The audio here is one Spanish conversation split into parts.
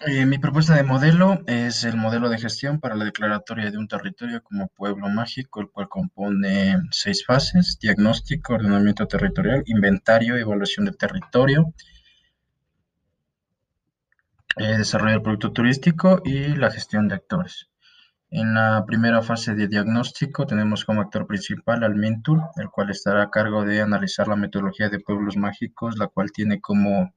Eh, mi propuesta de modelo es el modelo de gestión para la declaratoria de un territorio como pueblo mágico, el cual compone seis fases, diagnóstico, ordenamiento territorial, inventario, evaluación del territorio, eh, desarrollo del producto turístico y la gestión de actores. En la primera fase de diagnóstico tenemos como actor principal al Mintur, el cual estará a cargo de analizar la metodología de pueblos mágicos, la cual tiene como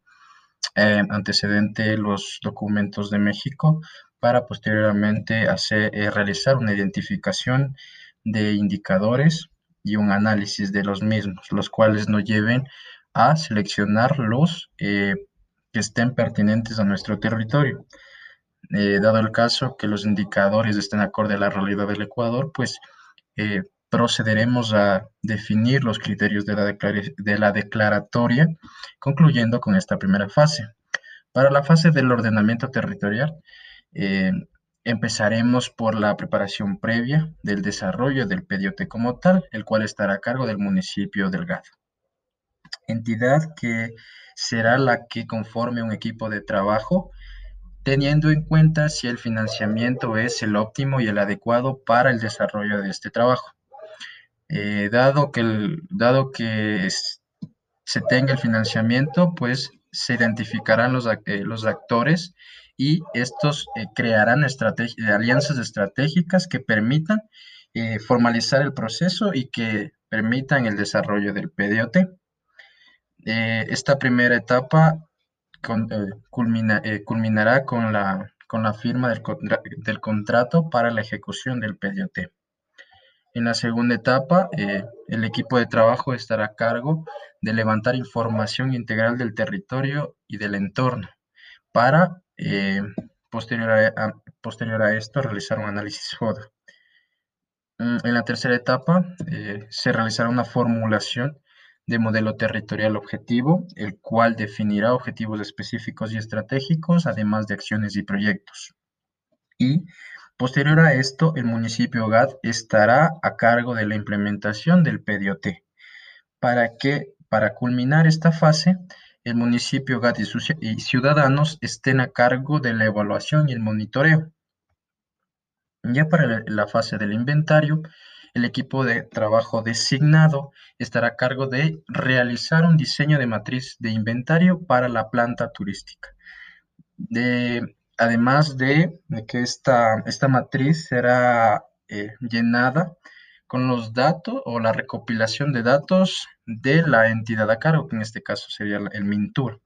eh, antecedente los documentos de México para posteriormente hacer, eh, realizar una identificación de indicadores y un análisis de los mismos, los cuales nos lleven a seleccionar los eh, que estén pertinentes a nuestro territorio. dado el caso que los indicadores estén acorde a la realidad del Ecuador, pues procederemos a definir los criterios de la, declaratoria, concluyendo con esta primera fase. Para la fase del ordenamiento territorial, eh, empezaremos por la preparación previa del desarrollo del pediote como tal, el cual estará a cargo del municipio del GAD. Entidad que será la que conforme un equipo de trabajo teniendo en cuenta si el financiamiento es el óptimo y el adecuado para el desarrollo de este trabajo. Eh, dado que, dado que se tenga el financiamiento, pues se identificarán los, eh, los actores y estos eh, crearán alianzas estratégicas que permitan formalizar el proceso y que permitan el desarrollo del PDOT. esta primera etapa culminará con la, con la firma del, del contrato para la ejecución del PDOT. En la segunda etapa, eh, el equipo de trabajo estará a cargo de levantar información integral del territorio y del entorno para, eh, posterior, a, esto, realizar un análisis FODA. Mm, en la tercera etapa, eh, se realizará una formulación de modelo territorial objetivo, el cual definirá objetivos específicos y estratégicos, además de acciones y proyectos. Y Posterior a esto, el municipio GAD estará a cargo de la implementación del PDOT. Para que, para culminar esta fase, el municipio GAD y, ciudadanos estén a cargo de la evaluación y el monitoreo. Ya para la fase del inventario, el equipo de trabajo designado estará a cargo de realizar un diseño de matriz de inventario para la planta turística. De, además de, que esta, esta matriz será eh, llenada con los datos o la recopilación de datos de la entidad a cargo, que en este caso sería el MINTUR.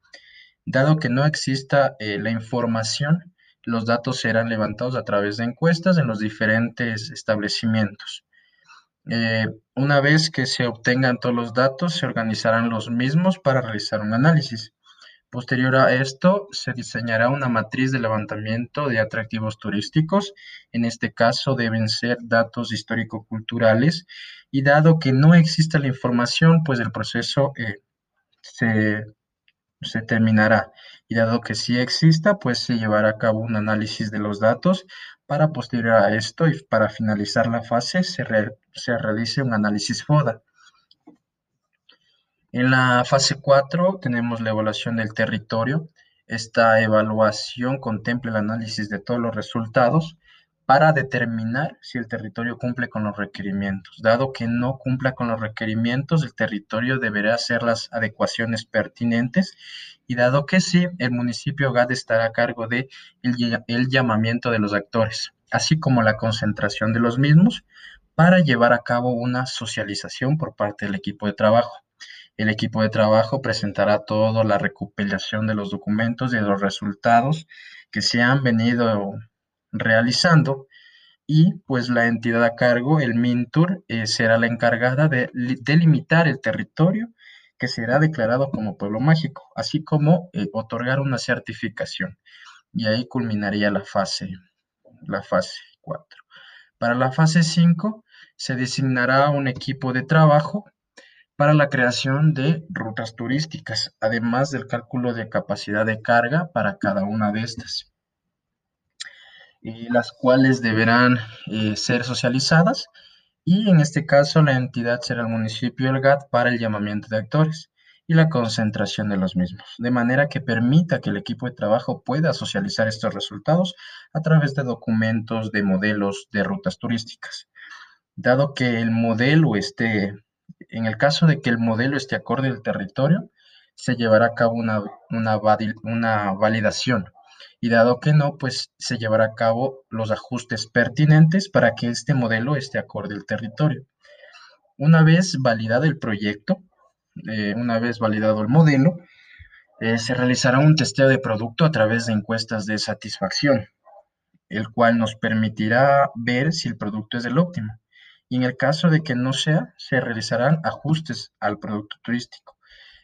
Dado que no exista eh, la información, los datos serán levantados a través de encuestas en los diferentes establecimientos. Eh, una vez que se obtengan todos los datos, se organizarán los mismos para realizar un análisis. Posterior a esto, se diseñará una matriz de levantamiento de atractivos turísticos. En este caso, deben ser datos histórico-culturales. Y dado que no existe la información, pues el proceso eh, se, se, terminará. Y dado que sí exista, pues se llevará a cabo un análisis de los datos para posterior a esto y para finalizar la fase se, se realice un análisis FODA. En la fase 4 tenemos la evaluación del territorio. Esta evaluación contempla el análisis de todos los resultados para determinar si el territorio cumple con los requerimientos. Dado que no cumpla con los requerimientos, el territorio deberá hacer las adecuaciones pertinentes y dado que sí, el municipio GAD estará a cargo de el llamamiento de los actores, así como la concentración de los mismos para llevar a cabo una socialización por parte del equipo de trabajo. El equipo de trabajo presentará toda la recopilación de los documentos y de los resultados que se han venido realizando y pues la entidad a cargo, el MINTUR, eh, será la encargada de delimitar el territorio que será declarado como pueblo mágico, así como eh, otorgar una certificación. Y ahí culminaría la fase, la fase 4. Para la fase 5 se designará un equipo de trabajo para la creación de rutas turísticas, además del cálculo de capacidad de carga para cada una de estas, las cuales deberán eh, ser socializadas y en este caso la entidad será el municipio del GAT para el llamamiento de actores y la concentración de los mismos, de manera que permita que el equipo de trabajo pueda socializar estos resultados a través de documentos, de modelos, de rutas turísticas. Dado que el modelo esté, en el caso de que el modelo esté acorde al territorio, se llevará a cabo una, una, validación y dado que no, pues se llevará a cabo los ajustes pertinentes para que este modelo esté acorde al territorio. Una vez validado el proyecto, eh, una vez validado el modelo, eh, se realizará un testeo de producto a través de encuestas de satisfacción, el cual nos permitirá ver si el producto es el óptimo. Y en el caso de que no sea, se realizarán ajustes al producto turístico.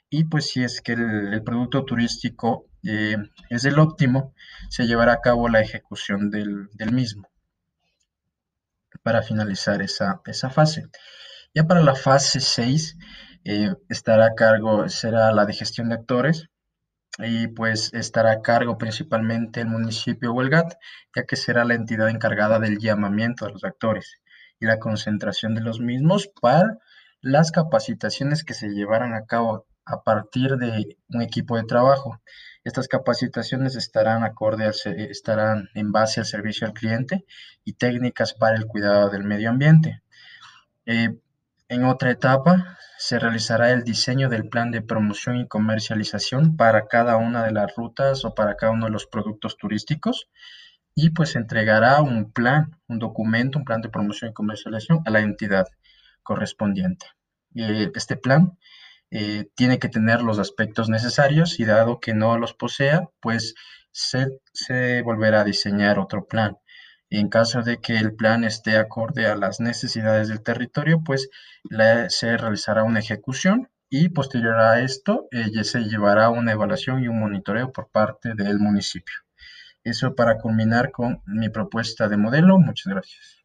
Y pues si es que el, producto turístico eh, es el óptimo, se llevará a cabo la ejecución del, mismo para finalizar esa, esa fase. Ya para la fase 6 eh, estará a cargo, será la de gestión de actores y pues estará a cargo principalmente el municipio o el ya que será la entidad encargada del llamamiento de los actores y la concentración de los mismos para las capacitaciones que se llevarán a cabo a partir de un equipo de trabajo. Estas capacitaciones estarán acorde estarán en base al servicio al cliente y técnicas para el cuidado del medio ambiente. Eh, en otra etapa se realizará el diseño del plan de promoción y comercialización para cada una de las rutas o para cada uno de los productos turísticos y pues entregará un plan, un documento, un plan de promoción y comercialización a la entidad correspondiente. Eh, este plan eh, tiene que tener los aspectos necesarios y dado que no los posea, pues se, volverá a diseñar otro plan. En caso de que el plan esté acorde a las necesidades del territorio, pues se realizará una ejecución y posterior a esto eh, se llevará una evaluación y un monitoreo por parte del municipio. Eso para culminar con mi propuesta de modelo. Muchas gracias.